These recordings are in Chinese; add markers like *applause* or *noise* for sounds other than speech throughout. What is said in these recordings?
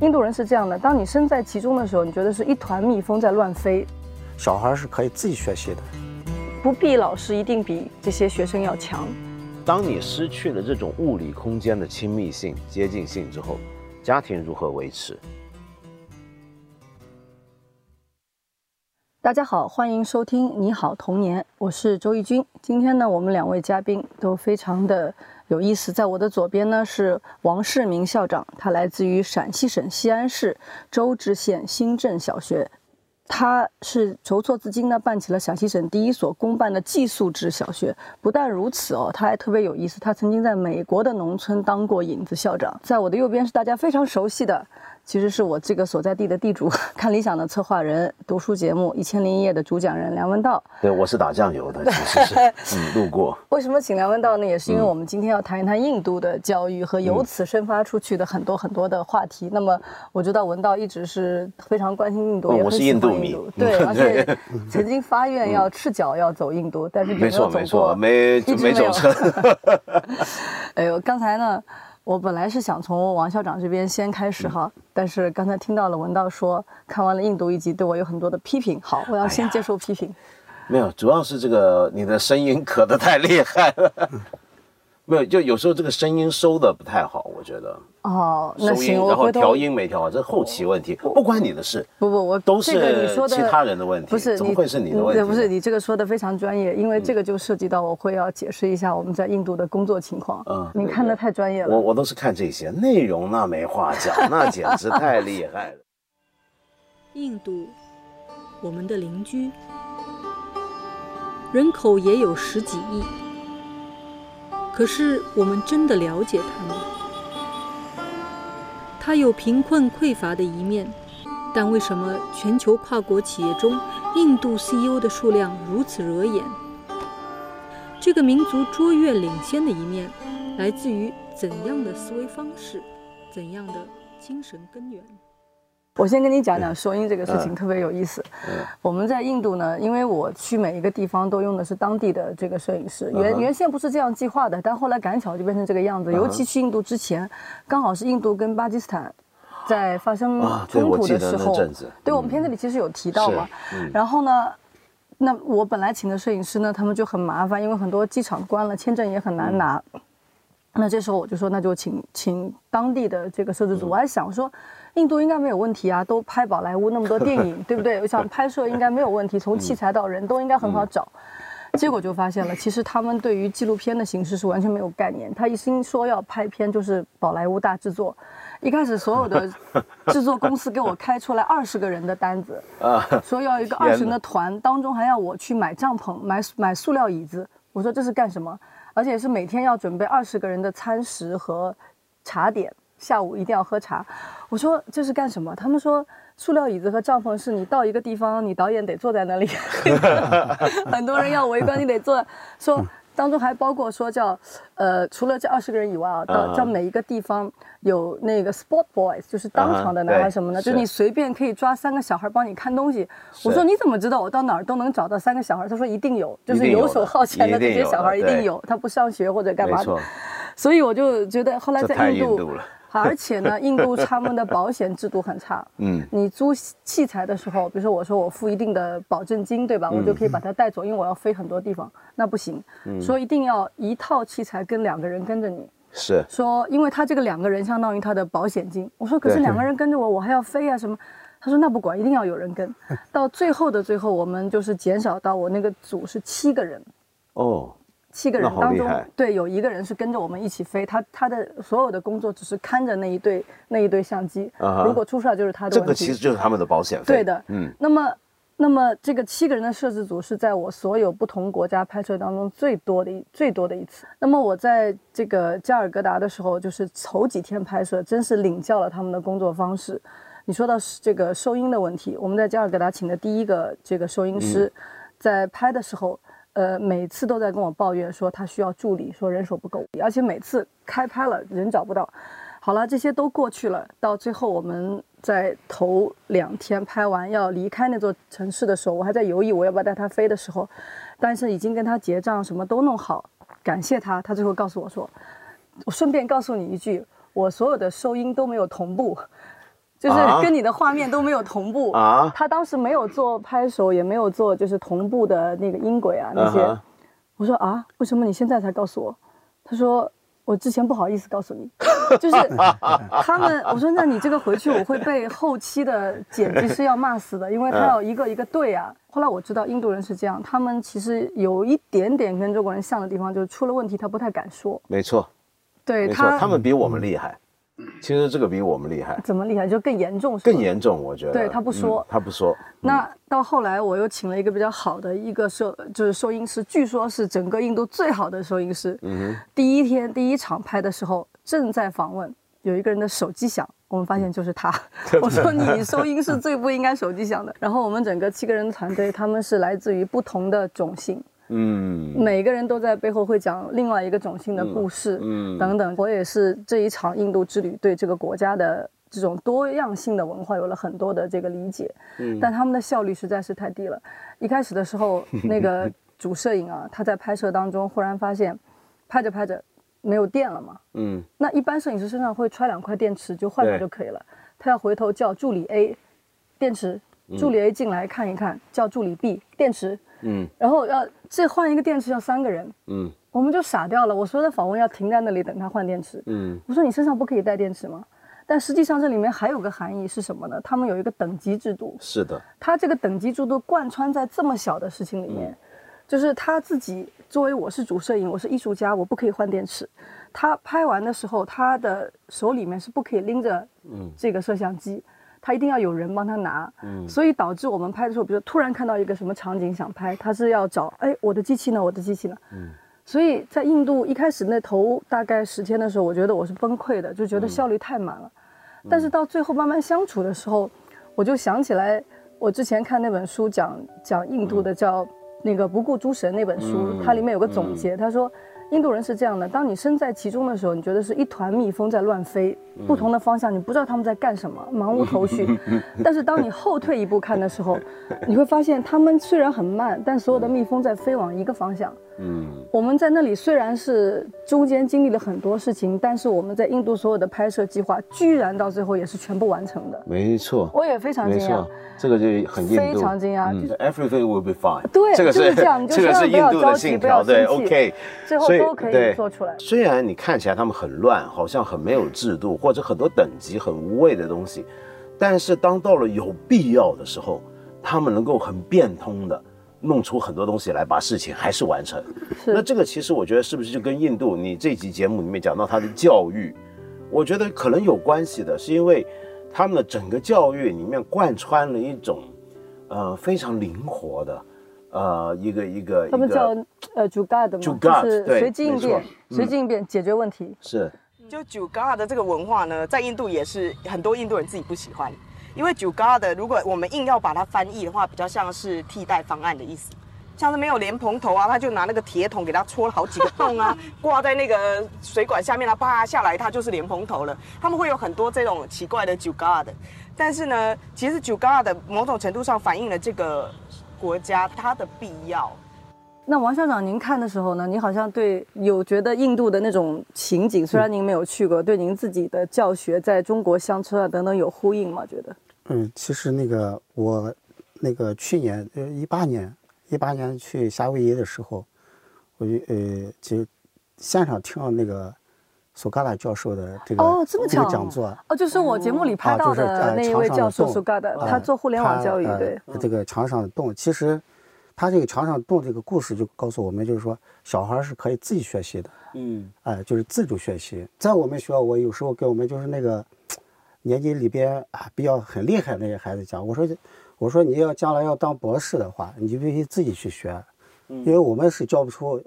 印度人是这样的，当你身在其中的时候，你觉得是一团蜜蜂在乱飞。小孩是可以自己学习的，不必老师一定比这些学生要强。当你失去了这种物理空间的亲密性、接近性之后，家庭如何维持？大家好，欢迎收听《你好童年》，我是周轶君。今天呢，我们两位嘉宾都非常的有意思。在我的左边呢是王世明校长，他来自于陕西省西安市周至县新镇小学。他是筹措资金呢，办起了陕西省第一所公办的寄宿制小学。不但如此哦，他还特别有意思，他曾经在美国的农村当过影子校长。在我的右边是大家非常熟悉的。其实是我这个所在地的地主，*laughs* 看理想的策划人，读书节目《一千零一夜》的主讲人梁文道。对，我是打酱油的，其实是 *laughs* 嗯路过。为什么请梁文道呢？也是因为我们今天要谈一谈印度的教育和由此生发出去的很多很多的话题。那么我知道文道一直是非常关心印度，也我是印度迷，对，*laughs* 而且曾经发愿要赤脚要走印度，但是没错没错，没没走成。哎呦，刚才呢？我本来是想从王校长这边先开始哈，但是刚才听到了文道说看完了印度一集，对我有很多的批评。好，我要先接受批评。*laughs* 没有，主要是这个你的声音咳得太厉害了。*laughs* 没有，就有时候这个声音收的不太好，我觉得。哦，那行，然后调音没调好，这是后期问题，不关你的事。不不，我都是其他人的问题，不是怎么会是你的问题？不是你这个说的非常专业，因为这个就涉及到我会要解释一下我们在印度的工作情况。嗯，你看的太专业了。我我都是看这些内容，那没话讲，那简直太厉害了。*laughs* 印度，我们的邻居，人口也有十几亿。可是，我们真的了解他吗？它有贫困匮乏的一面，但为什么全球跨国企业中，印度 CEO 的数量如此惹眼？这个民族卓越领先的一面，来自于怎样的思维方式，怎样的精神根源？我先跟你讲讲收音这个事情，特别有意思。我们在印度呢，因为我去每一个地方都用的是当地的这个摄影师，原原先不是这样计划的，但后来赶巧就变成这个样子。尤其去印度之前，刚好是印度跟巴基斯坦在发生冲突的时候，对我们片子里其实有提到嘛。然后呢，那我本来请的摄影师呢，他们就很麻烦，因为很多机场关了，签证也很难拿。那这时候我就说，那就请请当地的这个摄制组。我还想说。印度应该没有问题啊，都拍宝莱坞那么多 *laughs* 电影，对不对？*laughs* 我想拍摄应该没有问题，从器材到人都应该很好找。结果就发现了，其实他们对于纪录片的形式是完全没有概念。他一心说要拍片就是宝莱坞大制作，一开始所有的 *laughs* 制作公司给我开出来二十个人的单子，说要一个二十人的团，当中还要我去买帐篷、买买塑料椅子。我说这是干什么？而且是每天要准备二十个人的餐食和茶点。下午一定要喝茶，我说这是干什么？他们说塑料椅子和帐篷是你到一个地方，你导演得坐在那里，*laughs* 很多人要围观，你得坐。说当中还包括说叫，呃，除了这二十个人以外啊，到叫每一个地方有那个 sport boys，就是当场的男孩什么的，就是你随便可以抓三个小孩帮你看东西。我说你怎么知道我到哪儿都能找到三个小孩？他说一定有，就是游手好闲的这些小孩一定有，他不上学或者干嘛的。所以我就觉得后来在印度。*laughs* 而且呢，*laughs* 印度他们的保险制度很差。嗯，你租器材的时候，比如说我说我付一定的保证金，对吧？我就可以把它带走，因为我要飞很多地方，那不行。说一定要一套器材跟两个人跟着你。是。说，因为他这个两个人相当于他的保险金。我说，可是两个人跟着我，我还要飞啊什么？他说那不管，一定要有人跟。到最后的最后，我们就是减少到我那个组是七个人。哦。七个人当中，对，有一个人是跟着我们一起飞，他他的所有的工作只是看着那一对那一对相机，如果出事儿就是他的这个其实就是他们的保险费。对的，嗯。那么，那么这个七个人的摄制组是在我所有不同国家拍摄当中最多的一最多的一次。那么我在这个加尔各答的时候，就是头几天拍摄，真是领教了他们的工作方式。你说到这个收音的问题，我们在加尔各答请的第一个这个收音师，在拍的时候。呃，每次都在跟我抱怨说他需要助理，说人手不够，而且每次开拍了人找不到。好了，这些都过去了，到最后我们在头两天拍完要离开那座城市的时候，我还在犹豫我要不要带他飞的时候，但是已经跟他结账，什么都弄好，感谢他。他最后告诉我说，我顺便告诉你一句，我所有的收音都没有同步。就是跟你的画面都没有同步啊。他当时没有做拍手，也没有做就是同步的那个音轨啊那些。我说啊，为什么你现在才告诉我？他说我之前不好意思告诉你，*laughs* 就是他们。我说那你这个回去我会被后期的剪辑师要骂死的，因为他要一个一个对啊。后来我知道印度人是这样，他们其实有一点点跟中国人像的地方，就是出了问题他不太敢说。没错，对他他们比我们厉害。其实这个比我们厉害，怎么厉害？就更严重，更严重，我觉得。对他不说，他不说。那到后来，我又请了一个比较好的一个收，就是收音师，据说是整个印度最好的收音师。嗯哼。第一天第一场拍的时候，正在访问，有一个人的手机响，我们发现就是他。*laughs* 我说你收音是最不应该手机响的。然后我们整个七个人团队，他们是来自于不同的种姓。嗯，每个人都在背后会讲另外一个种姓的故事，嗯，等等。我也是这一场印度之旅，对这个国家的这种多样性的文化有了很多的这个理解，嗯，但他们的效率实在是太低了。一开始的时候，*laughs* 那个主摄影啊，他在拍摄当中忽然发现，拍着拍着没有电了嘛，嗯，那一般摄影师身上会揣两块电池就换掉就可以了，他要回头叫助理 A，电池，助理 A 进来看一看，叫助理 B，电池。嗯，然后要这换一个电池要三个人，嗯，我们就傻掉了。我说的访问要停在那里等他换电池，嗯，我说你身上不可以带电池吗？但实际上这里面还有个含义是什么呢？他们有一个等级制度，是的，他这个等级制度贯穿在这么小的事情里面，就是他自己作为我是主摄影，我是艺术家，我不可以换电池。他拍完的时候，他的手里面是不可以拎着嗯这个摄像机。他一定要有人帮他拿，嗯，所以导致我们拍的时候，比如突然看到一个什么场景想拍，他是要找，哎，我的机器呢？我的机器呢？嗯，所以在印度一开始那头大概十天的时候，我觉得我是崩溃的，就觉得效率太满了。但是到最后慢慢相处的时候，我就想起来，我之前看那本书讲讲印度的叫那个不顾诸神那本书，它里面有个总结，他说。印度人是这样的：当你身在其中的时候，你觉得是一团蜜蜂在乱飞，不同的方向，你不知道他们在干什么，茫无头绪。*laughs* 但是当你后退一步看的时候，你会发现他们虽然很慢，但所有的蜜蜂在飞往一个方向。嗯，我们在那里虽然是中间经历了很多事情，但是我们在印度所有的拍摄计划，居然到最后也是全部完成的。没错，我也非常惊讶。这个就很印度，非常惊讶。Everything will be fine。对，这个是这样，*laughs* 这个是印度的信条。对，OK。最后都可以做出来。虽然你看起来他们很乱，好像很没有制度，或者很多等级很无谓的东西，但是当到了有必要的时候，他们能够很变通的。弄出很多东西来，把事情还是完成。那这个其实我觉得是不是就跟印度你这集节目里面讲到他的教育，我觉得可能有关系的，是因为他们的整个教育里面贯穿了一种呃非常灵活的呃一个一个他们叫呃 Jugad 嘛，就是随机应变，随机应变解决问题。是，就 Jugad 的这个文化呢，在印度也是很多印度人自己不喜欢。因为 j u g a d 如果我们硬要把它翻译的话，比较像是替代方案的意思，像是没有莲蓬头啊，他就拿那个铁桶给它戳了好几个洞啊，*laughs* 挂在那个水管下面，它啪下来，它就是莲蓬头了。他们会有很多这种奇怪的 j u g a d 但是呢，其实 j u g a d 某种程度上反映了这个国家它的必要。那王校长，您看的时候呢，您好像对有觉得印度的那种情景，虽然您没有去过，对您自己的教学在中国乡村啊等等有呼应吗？觉得？嗯，其实那个我，那个去年呃一八年一八年去夏威夷的时候，我就呃就现场听了那个苏嘎达教授的这个哦这么巧讲座哦，就是我节目里拍到的那一位教授苏嘎达，他做互联网教育对这个墙上的洞，其实他这个墙上洞这个故事就告诉我们，就是说小孩是可以自己学习的，嗯，哎，就是自主学习。在我们学校，我有时候给我们就是那个。年级里边啊比较很厉害那些孩子讲，我说，我说你要将来要当博士的话，你就必须自己去学，因为我们是教不出，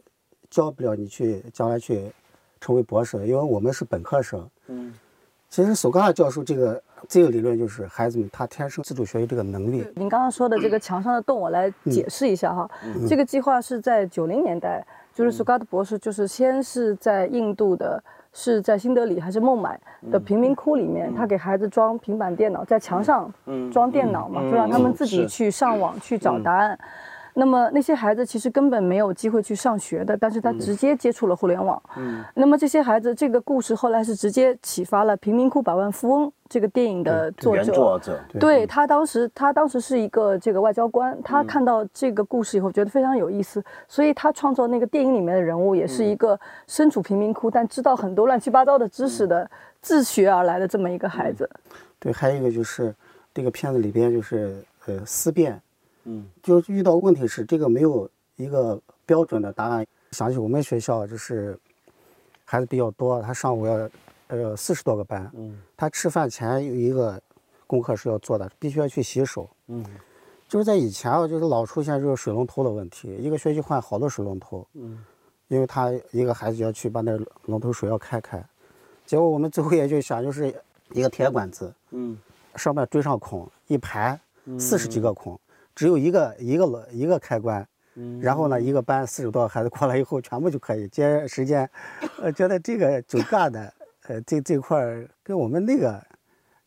教不了你去将来去成为博士的，因为我们是本科生。嗯，其实索格尔教授这个这个理论就是孩子们他天生自主学习这个能力。您刚刚说的这个墙上的洞，我来解释一下哈，这个计划是在九零年代，就是索嘎的博士就是先是在印度的。是在新德里还是孟买的贫民窟里面，他给孩子装平板电脑，在墙上装电脑嘛，就让他们自己去上网去找答案。那么那些孩子其实根本没有机会去上学的，但是他直接接触了互联网。嗯，那么这些孩子，这个故事后来是直接启发了《贫民窟百万富翁》这个电影的作者。作者，对他当时，他当时是一个这个外交官，他看到这个故事以后觉得非常有意思，所以他创作那个电影里面的人物也是一个身处贫民窟但知道很多乱七八糟的知识的自学而来的这么一个孩子。对，还有一个就是这个片子里边就是呃思辨。嗯，就遇到问题是这个没有一个标准的答案。想起我们学校就是孩子比较多，他上午要呃四十多个班，嗯，他吃饭前有一个功课是要做的，必须要去洗手，嗯，就是在以前啊，就是老出现这个水龙头的问题，一个学期换好多水龙头，嗯，因为他一个孩子要去把那龙头水要开开，结果我们最后也就想就是一个铁管子，嗯，上面追上孔一排四十几个孔。只有一个一个一个开关，然后呢，一个班四十多个孩子过来以后，全部就可以接时间。呃，觉得这个九干的，呃，这这块儿跟我们那个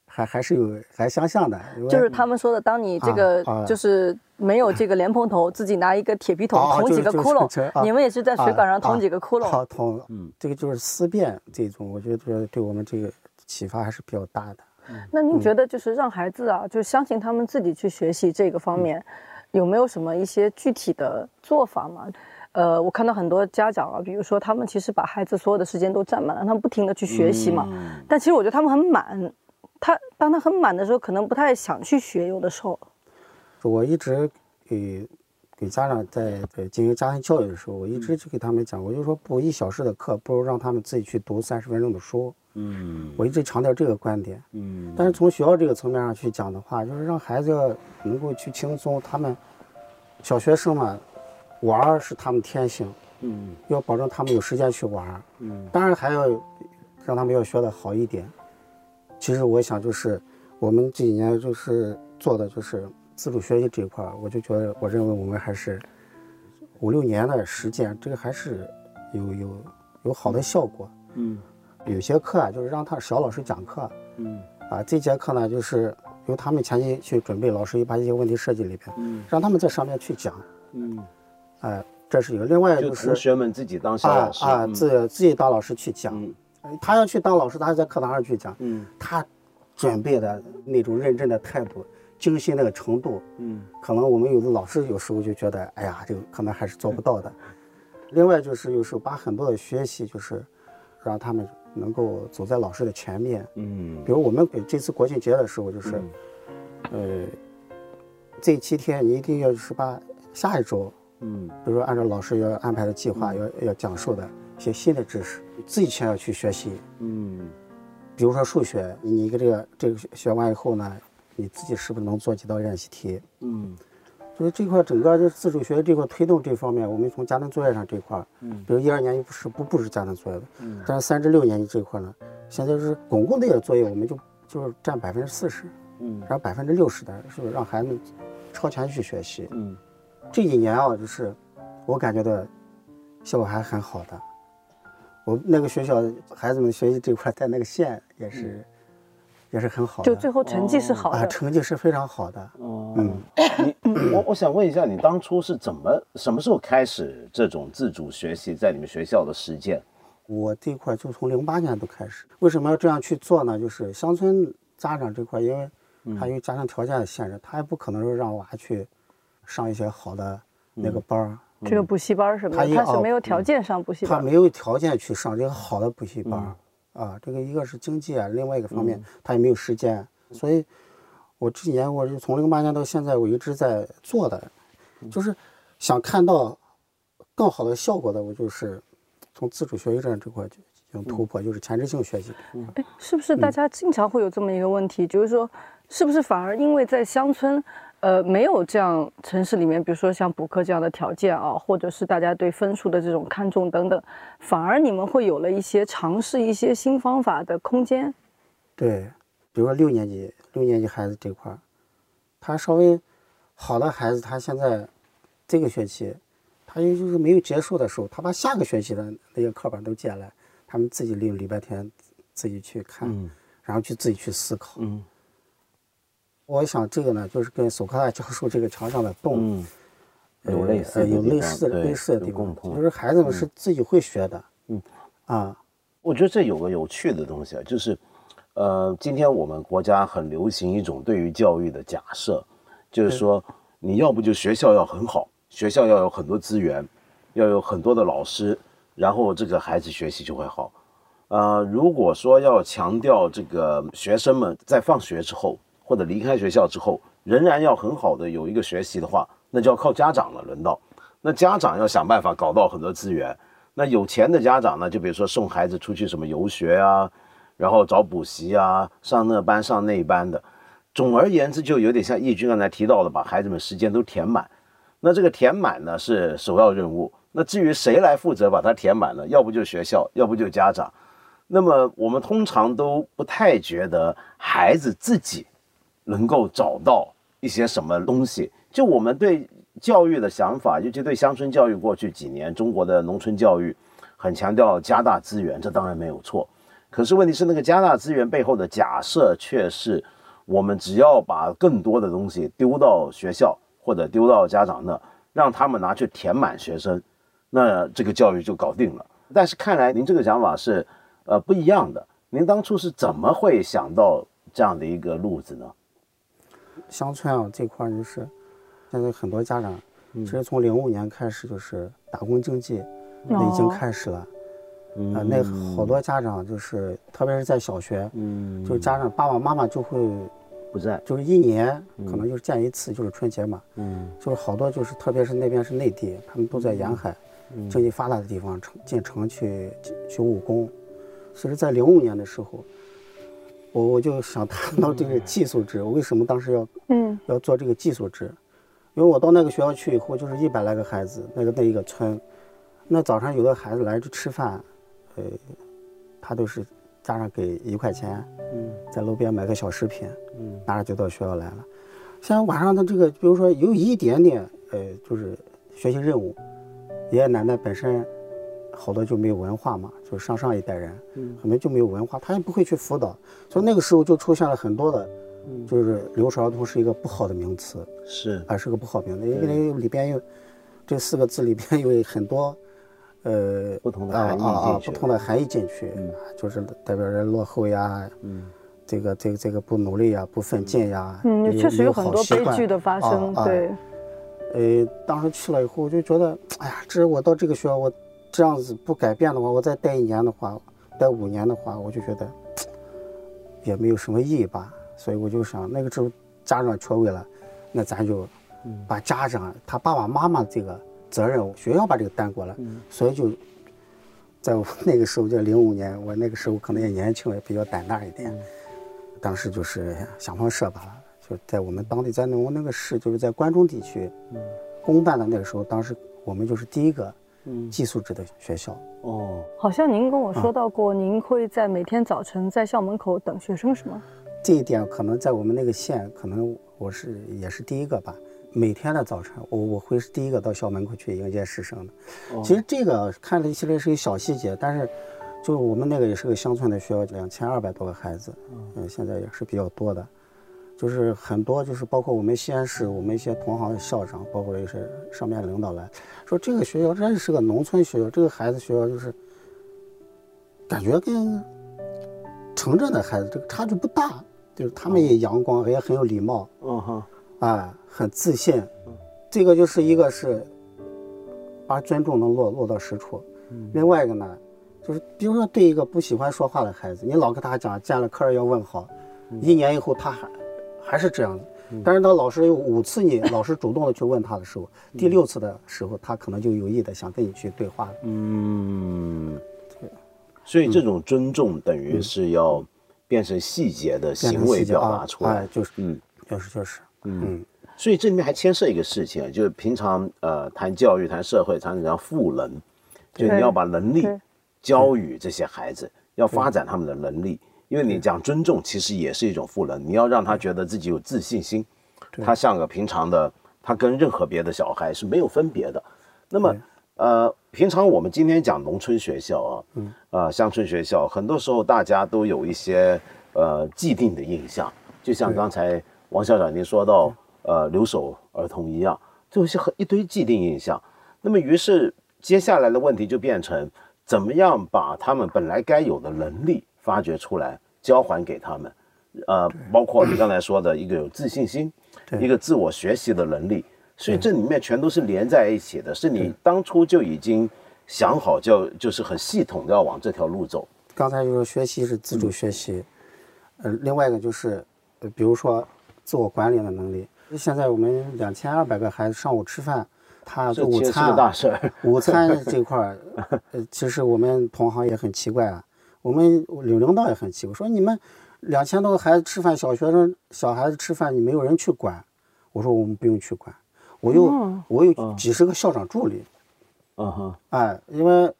还还是有还相像的。就是他们说的，当你这个就是没有这个莲蓬头，*laughs* 自己拿一个铁皮桶捅几个窟窿，你们也是在水管上捅几个窟窿。捅，嗯，这个就是思辨这种，我觉得对我们这个启发还是比较大的。那您觉得就是让孩子啊，就相信他们自己去学习这个方面，有没有什么一些具体的做法吗？呃，我看到很多家长啊，比如说他们其实把孩子所有的时间都占满了，他们不停的去学习嘛。但其实我觉得他们很满，他当他很满的时候，可能不太想去学。有的时候，我一直给给家长在在进行家庭教育的时候，我一直就给他们讲，我就说补一小时的课，不如让他们自己去读三十分钟的书。嗯，我一直强调这个观点。嗯，但是从学校这个层面上去讲的话，就是让孩子能够去轻松。他们小学生嘛，玩是他们天性。嗯，要保证他们有时间去玩。嗯，当然还要让他们要学的好一点。其实我想就是我们这几年就是做的就是自主学习这一块，我就觉得我认为我们还是五六年的实践，这个还是有有有好的效果。嗯。有些课啊，就是让他小老师讲课，嗯，啊，这节课呢，就是由他们前期去准备，老师又把一些问题设计里边，嗯，让他们在上面去讲，嗯，哎，这是一个。另外就是同学们自己当小老师。啊，自自己当老师去讲，他要去当老师，他在课堂上去讲，嗯，他准备的那种认真的态度、精心那个程度，嗯，可能我们有的老师有时候就觉得，哎呀，这个可能还是做不到的。*laughs* 另外就是有时候把很多的学习就是让他们。能够走在老师的前面，嗯，比如我们这次国庆节的时候，就是，呃，这七天你一定要是把下一周，嗯，比如说按照老师要安排的计划，要要讲授的一些新的知识，自己先要去学习，嗯，比如说数学，你一个这个这个学完以后呢，你自己是不是能做几道练习题，嗯。所以这块整个就是自主学习这块推动这方面，我们从家庭作业上这块，嗯，比如一二年级不是不布置家庭作业的，嗯，但是三至六年级这块呢，现在是公共的作业，我们就就是占百分之四十，嗯，然后百分之六十的是让孩子超前去学习，嗯，这几年啊，就是我感觉到效果还很好的，我那个学校孩子们学习这块在那个县也是。也是很好，就最后成绩是好的，成绩是非常好的。嗯，你我我想问一下，你当初是怎么什么时候开始这种自主学习在你们学校的实践？我这块就从零八年都开始。为什么要这样去做呢？就是乡村家长这块，因为他因为家庭条件的限制，他也不可能说让娃去上一些好的那个班儿，这个补习班什么的，他是没有条件上补习班，他没有条件去上这个好的补习班。啊，这个一个是经济啊，另外一个方面他也没有时间，所以，我这几年我就从零八年到现在，我一直在做的，就是想看到更好的效果的，我就是从自主学习这这块就进行突破，就是前置性学习。哎，是不是大家经常会有这么一个问题，就是说，是不是反而因为在乡村？呃，没有这样城市里面，比如说像补课这样的条件啊，或者是大家对分数的这种看重等等，反而你们会有了一些尝试一些新方法的空间。对，比如说六年级六年级孩子这块儿，他稍微好的孩子，他现在这个学期，他也就是没有结束的时候，他把下个学期的那些课本都借来，他们自己利用礼拜天自己去看，然后去自己去思考。我想这个呢，就是跟索克拉教授这个墙上的洞，有类似有类似类似的地方，就是孩子们是自己会学的。嗯，啊，我觉得这有个有趣的东西啊，就是，呃，今天我们国家很流行一种对于教育的假设，就是说你要不就学校要很好，学校要有很多资源，要有很多的老师，然后这个孩子学习就会好。呃，如果说要强调这个学生们在放学之后或者离开学校之后仍然要很好的有一个学习的话，那就要靠家长了。轮到那家长要想办法搞到很多资源。那有钱的家长呢，就比如说送孩子出去什么游学啊，然后找补习啊，上那班上那班的。总而言之，就有点像易军刚才提到的，把孩子们时间都填满。那这个填满呢是首要任务。那至于谁来负责把它填满呢？要不就学校，要不就家长。那么我们通常都不太觉得孩子自己能够找到一些什么东西。就我们对教育的想法，尤其对乡村教育，过去几年中国的农村教育很强调加大资源，这当然没有错。可是问题是，那个加大资源背后的假设却是，我们只要把更多的东西丢到学校或者丢到家长那，让他们拿去填满学生，那这个教育就搞定了。但是看来您这个想法是。呃，不一样的。您当初是怎么会想到这样的一个路子呢？乡村啊，这块就是，现在很多家长，其实从零五年开始就是打工经济，那已经开始了。啊，那好多家长就是，特别是在小学，嗯，就是家长爸爸妈妈就会不在，就是一年可能就是见一次，就是春节嘛，嗯，就是好多就是，特别是那边是内地，他们都在沿海，经济发达的地方城进城去去务工。其实，在零五年的时候，我我就想谈到这个寄宿制。我为什么当时要嗯要做这个寄宿制？因为我到那个学校去以后，就是一百来个孩子，那个那一个村，那早上有的孩子来这吃饭，呃，他都是家长给一块钱，嗯，在路边买个小食品，嗯，拿着就到学校来了。现在晚上的这个，比如说有一点点，呃，就是学习任务，爷爷奶奶本身。好多就没有文化嘛，就是上上一代人，很多就没有文化，他也不会去辅导，所以那个时候就出现了很多的，就是留守儿童是一个不好的名词，是，啊是个不好名字，因为里边有这四个字里边有很多，呃不同的含义啊不同的含义进去，就是代表着落后呀，嗯，这个这个这个不努力呀，不奋进呀，嗯，确实有很多悲剧的发生，对，呃，当时去了以后我就觉得，哎呀，这我到这个学校我。这样子不改变的话，我再待一年的话，待五年的话，我就觉得 *tsk* 也没有什么意义吧。所以我就想，那个时候家长缺位了，那咱就把家长他爸爸妈妈这个责任，学校把这个担过来。所以就在那个时候，就零五年，我那个时候可能也年轻，也比较胆大一点。当时就是想方设法，就在我们当地，在我那个市，就是在关中地区公办的那个时候，当时我们就是第一个。寄宿制的学校哦，好像您跟我说到过，您会在每天早晨在校门口等学生，是吗？这一点可能在我们那个县，可能我是也是第一个吧。每天的早晨，我我会是第一个到校门口去迎接师生的。其实这个看起来是一个小细节，但是就我们那个也是个乡村的学校，两千二百多个孩子，嗯，现在也是比较多的。就是很多，就是包括我们西安市，我们一些同行的校长，包括一些上面领导来说，这个学校真是个农村学校，这个孩子学校就是感觉跟城镇的孩子这个差距不大，就是他们也阳光，也很有礼貌，嗯哼，啊，很自信，这个就是一个是把尊重能落落到实处，另外一个呢，就是比如说对一个不喜欢说话的孩子，你老跟他讲见了客人要问好，一年以后他还。还是这样的，但是当老师有五次你老师主动的去问他的时候，第六次的时候，他可能就有意的想跟你去对话了。嗯，对。所以这种尊重等于是要变成细节的行为表达出来，就是嗯，就是就是，嗯。所以这里面还牵涉一个事情，就是平常呃谈教育、谈社会，常常讲赋能，就你要把能力教予这些孩子，要发展他们的能力。因为你讲尊重，其实也是一种赋能。你要让他觉得自己有自信心，他像个平常的，他跟任何别的小孩是没有分别的。那么，呃，平常我们今天讲农村学校啊，嗯，啊，乡村学校，很多时候大家都有一些呃既定的印象，就像刚才王校长您说到，呃，留守儿童一样，就有些很一堆既定印象。那么于是接下来的问题就变成，怎么样把他们本来该有的能力发掘出来，交还给他们。呃，包括你刚才说的一个有自信心，一个自我学习的能力，所以这里面全都是连在一起的。是你当初就已经想好，就就是很系统的要往这条路走。刚才就是学习是自主学习，呃，另外一个就是，呃，比如说自我管理的能力。现在我们两千二百个孩子上午吃饭，他做午餐，午餐这块儿，呃，其实我们同行也很奇怪啊，我们领领导也很气，我，说你们。两千多个孩子吃饭，小学生小孩子吃饭，你没有人去管。我说我们不用去管，我有我有几十个校长助理。嗯哼，哎，因为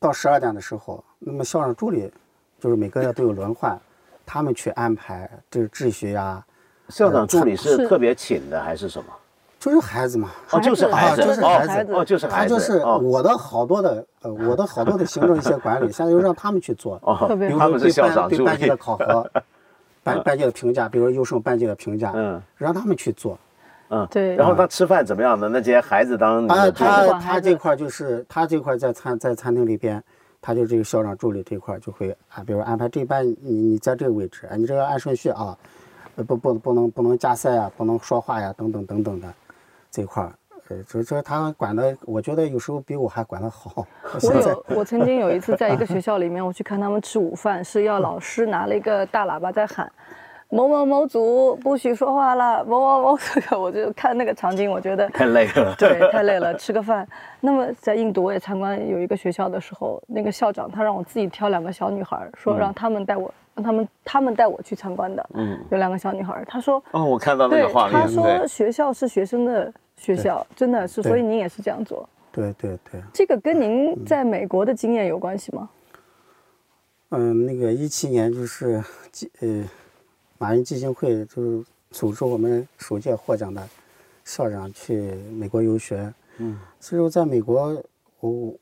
到十二点的时候，那么校长助理就是每个月都有轮换，他们去安排这个秩序呀。校长助理是特别请的还是什么？就是孩子嘛，哦，就是孩子，就是孩子，哦，就是孩子，就是我的好多的，呃，我的好多的行政一些管理，现在又让他们去做，哦，比如说对班对班级的考核，*laughs* 班班级的评价，比如说优胜班级的评价，嗯，让他们去做，嗯，对。然后他吃饭怎么样的？那些孩子当他他他这块就是他这块在餐在餐厅里边，他就这个校长助理这块就会啊，比如安排这班你你在这个位置，你这个按顺序啊，不不不能不能加塞啊，不能说话呀，等等等等的。这块儿，呃，这这他管的，我觉得有时候比我还管得好。*laughs* 我有，我曾经有一次在一个 *laughs* 学校里面，我去看他们吃午饭，是要老师拿了一个大喇叭在喊，某某某组不许说话了，某某某组，*laughs* 我就看那个场景，我觉得太累了。对，太累了，吃个饭。那么在印度我也参观有一个学校的时候，那个校长他让我自己挑两个小女孩，说让他们带我。他们他们带我去参观的，嗯，有两个小女孩。她说：“哦，我看到那个画面。”她说：“学校是学生的学校，真的是，所以您也是这样做。”对对对。这个跟您在美国的经验有关系吗？嗯，那个一七年就是基呃，马云基金会就是组织我们首届获奖的校长去美国游学。嗯，所以我在美国，我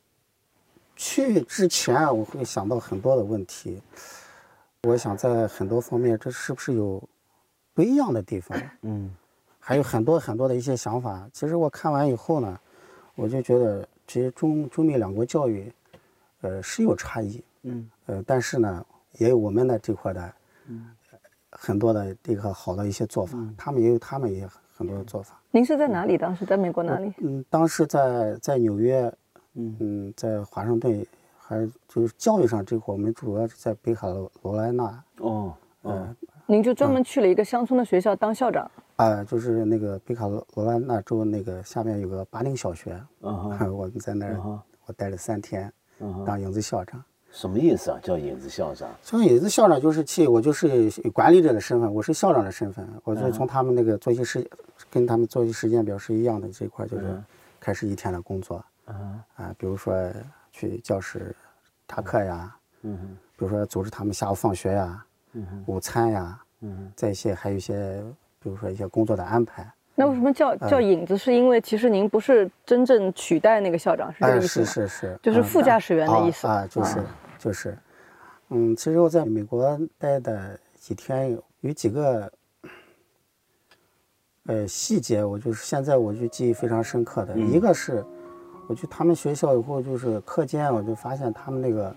去之前我会想到很多的问题。我想在很多方面，这是不是有不一样的地方？*coughs* 嗯，还有很多很多的一些想法。其实我看完以后呢，我就觉得，其实中中美两国教育，呃，是有差异。嗯，呃，但是呢，也有我们的这块的，嗯，很多的这个好的一些做法。他们也有他们也很多的做法。您是在哪里？当时在美国哪里？嗯，当时在在纽约，嗯嗯，在华盛顿。还就是教育上这块，我们主要是在北卡罗来纳。哦，嗯，您就专门去了一个乡村的学校当校长？啊，就是那个北卡罗罗来纳州那个下面有个巴林小学，*laughs* 嗯我们在那儿，我待了三天，当影子校长。什么意思啊？叫影子校长？叫影子校长就是去，我就是管理者的身份，我是校长的身份，我就从他们那个作息时，跟他们作息时间表是一样的这一块，就是开始一天的工作。嗯，啊，比如说。去教室查课呀，嗯哼，比如说组织他们下午放学呀，嗯哼，午餐呀，嗯哼，在一些还有一些，比如说一些工作的安排。那为什么叫叫影子？是因为其实您不是真正取代那个校长，是这个意思吗？是是。是，就是副驾驶员的意思。啊，就是就是，嗯，其实我在美国待的几天，有几个呃细节，我就是现在我就记忆非常深刻的，一个是。我去他们学校以后，就是课间，我就发现他们那个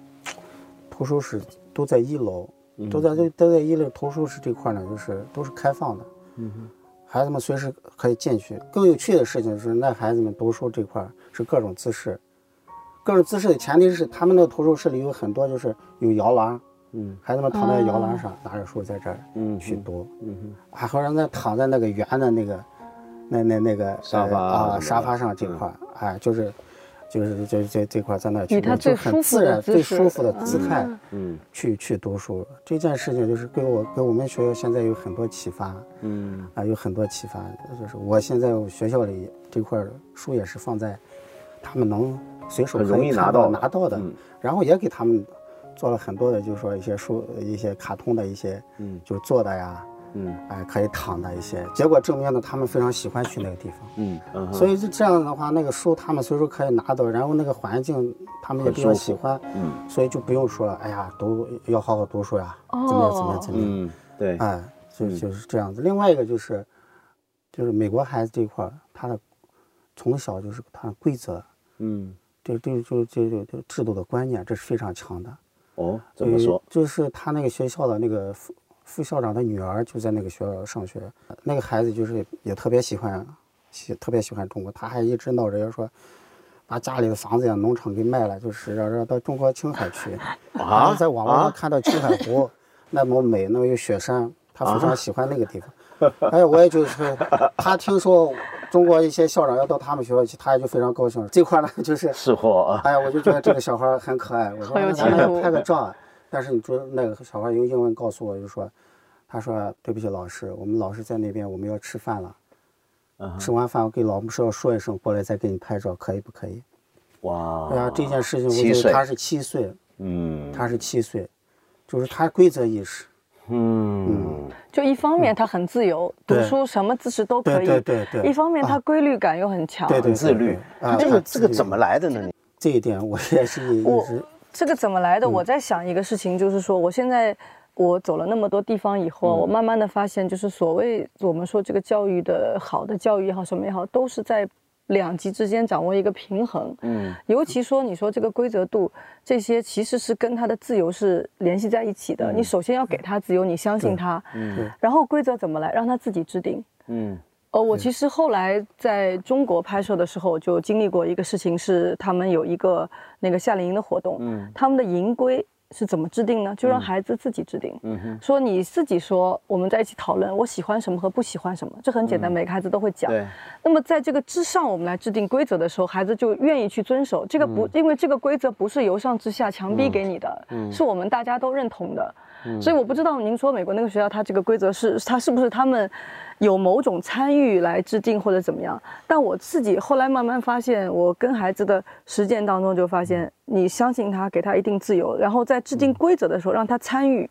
图书室都在一楼，都在都都在一楼图书室这块呢，就是都是开放的，嗯孩子们随时可以进去。更有趣的事情是，那孩子们读书这块是各种姿势，各种姿势的前提是他们那个图书室里有很多就是有摇篮，嗯，孩子们躺在摇篮上拿着书在这儿，嗯，去读，嗯哼，还好让他躺在那个圆的那个。那那那个沙发啊，沙发上这块哎，就是，就是这这这块在那去，就很自然、最舒服的姿态，嗯，去去读书。这件事情就是给我给我们学校现在有很多启发，嗯，啊，有很多启发。就是我现在学校里这块书也是放在他们能随手容易拿到拿到的，然后也给他们做了很多的，就是说一些书、一些卡通的一些，嗯，就做的呀。嗯，哎，可以躺的一些，结果证明呢，他们非常喜欢去那个地方。嗯，所以就这样的话，那个书他们随时可以拿到，然后那个环境他们也比较喜欢。嗯，所以就不用说，哎呀，读要好好读书呀，怎么样怎么样怎么样。嗯，对，哎，就就是这样子。另外一个就是，就是美国孩子这一块，他的从小就是他的规则，嗯，对对就就就就制度的观念，这是非常强的。哦，怎么说？就是他那个学校的那个副副校长的女儿就在那个学校上学，那个孩子就是也特别喜欢，喜特别喜欢中国，他还一直闹着要说，把家里的房子呀、农场给卖了，就是让让到中国青海去。*laughs* 啊！在网络上看到青海湖 *laughs* 那么美，那么有雪山，他非常喜欢那个地方。哎，我也就是，他听说中国一些校长要到他们学校去，他也就非常高兴。这块呢，就是是货啊。哎呀，我就觉得这个小孩很可爱。我说咱们拍个照。但是你说那个小孩用英文告诉我，就说，他说对不起老师，我们老师在那边，我们要吃饭了。吃完饭我给老师要说一声，过来再给你拍照，可以不可以？哇！哎呀，这件事情，我觉得他是七岁，嗯，他是七岁，就是他规则意识。嗯，就一方面他很自由，读书什么姿势都可以。对对对。一方面他规律感又很强，对对自律。啊，这个这个怎么来的呢？这一点我也是。我这个怎么来的？我在想一个事情，就是说，我现在我走了那么多地方以后，我慢慢的发现，就是所谓我们说这个教育的好的教育也好，什么也好，都是在。两极之间掌握一个平衡，嗯，尤其说你说这个规则度，这些其实是跟他的自由是联系在一起的。你首先要给他自由，你相信他，嗯，然后规则怎么来，让他自己制定，嗯，呃，我其实后来在中国拍摄的时候，就经历过一个事情，是他们有一个那个夏令营的活动，嗯，他们的营规。是怎么制定呢？就让孩子自己制定。嗯哼，说你自己说，我们在一起讨论，我喜欢什么和不喜欢什么，这很简单，每个孩子都会讲。对。那么在这个之上，我们来制定规则的时候，孩子就愿意去遵守。这个不，因为这个规则不是由上至下强逼给你的，嗯是我们大家都认同的。所以我不知道您说美国那个学校，它这个规则是它是不是他们有某种参与来制定或者怎么样？但我自己后来慢慢发现，我跟孩子的实践当中就发现，你相信他，给他一定自由，然后在制定规则的时候让他参与，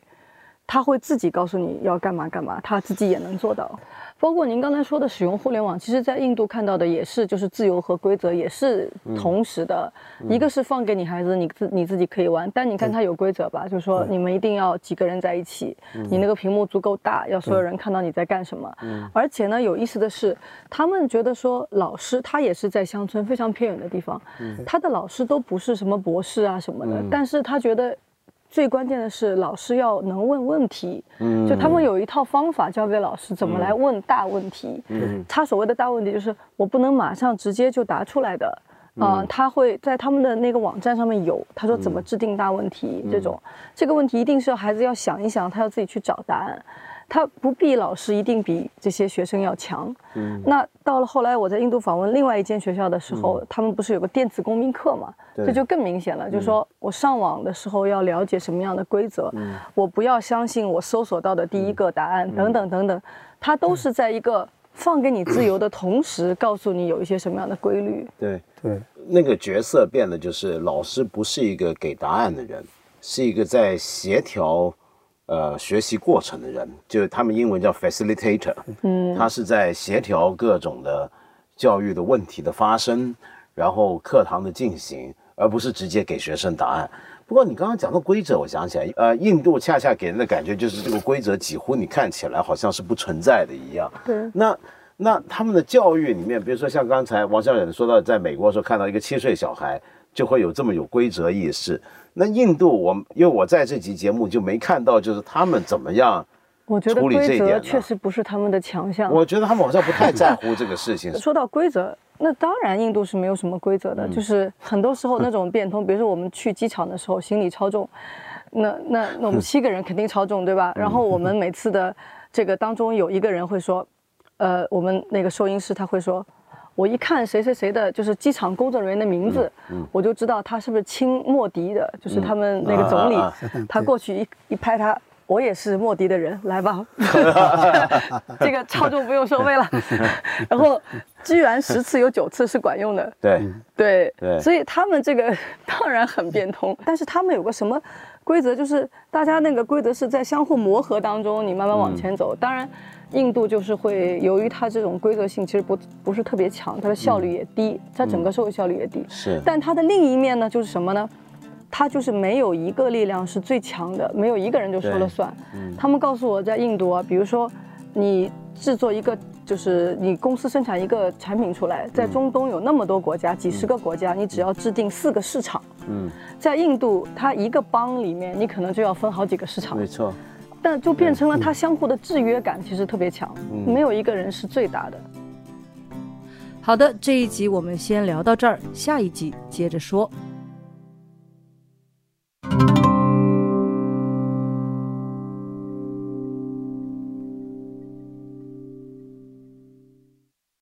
他会自己告诉你要干嘛干嘛，他自己也能做到。包括您刚才说的使用互联网，其实，在印度看到的也是，就是自由和规则也是同时的。一个是放给你孩子，你自你自己可以玩，但你看他有规则吧，就是说你们一定要几个人在一起，你那个屏幕足够大，要所有人看到你在干什么。而且呢，有意思的是，他们觉得说老师他也是在乡村非常偏远的地方，他的老师都不是什么博士啊什么的，但是他觉得。最关键的是，老师要能问问题。嗯，就他们有一套方法教给老师怎么来问大问题。嗯，他所谓的大问题就是我不能马上直接就答出来的。啊，他会在他们的那个网站上面有，他说怎么制定大问题这种。这个问题一定是要孩子要想一想，他要自己去找答案。他不必老师一定比这些学生要强。嗯，那到了后来我在印度访问另外一间学校的时候，他们不是有个电子公民课嘛？这就更明显了，就是说我上网的时候要了解什么样的规则，我不要相信我搜索到的第一个答案，等等等等，他都是在一个放给你自由的同时，告诉你有一些什么样的规律。对对，那个角色变得就是老师不是一个给答案的人，是一个在协调。呃，学习过程的人，就他们英文叫 facilitator，嗯，他是在协调各种的教育的问题的发生，然后课堂的进行，而不是直接给学生答案。不过你刚刚讲的规则，我想起来，呃，印度恰恰给人的感觉就是这个规则几乎你看起来好像是不存在的一样。对。那那他们的教育里面，比如说像刚才王小远说到，在美国的时候看到一个七岁小孩就会有这么有规则意识。那印度，我因为我在这集节目就没看到，就是他们怎么样我觉得规则确实不是他们的强项。我觉得他们好像不太在乎这个事情。*laughs* 说到规则，那当然印度是没有什么规则的，就是很多时候那种变通，比如说我们去机场的时候，行李超重，那那那我们 *laughs* 七个人肯定超重，对吧？然后我们每次的这个当中有一个人会说，呃，我们那个收银师他会说。我一看谁谁谁的，就是机场工作人员的名字，我就知道他是不是亲莫迪的，就是他们那个总理。他过去一一拍他，我也是莫迪的人，来吧，*laughs* 这个超重不用收费了。*laughs* 然后居然十次有九次是管用的。对对对，所以他们这个 *laughs* 当然很变通，但是他们有个什么规则，就是大家那个规则是在相互磨合当中，你慢慢往前走。当然。印度就是会，由于它这种规则性其实不不是特别强，它的效率也低，它整个社会效率也低。是。但它的另一面呢，就是什么呢？它就是没有一个力量是最强的，没有一个人就说了算。嗯。他们告诉我在印度啊，比如说你制作一个，就是你公司生产一个产品出来，在中东有那么多国家，几十个国家，你只要制定四个市场。嗯，在印度，它一个邦里面，你可能就要分好几个市场。没错，但就变成了它相互的制约感其实特别强，没有一个人是最大的。好的，这一集我们先聊到这儿，下一集接着说。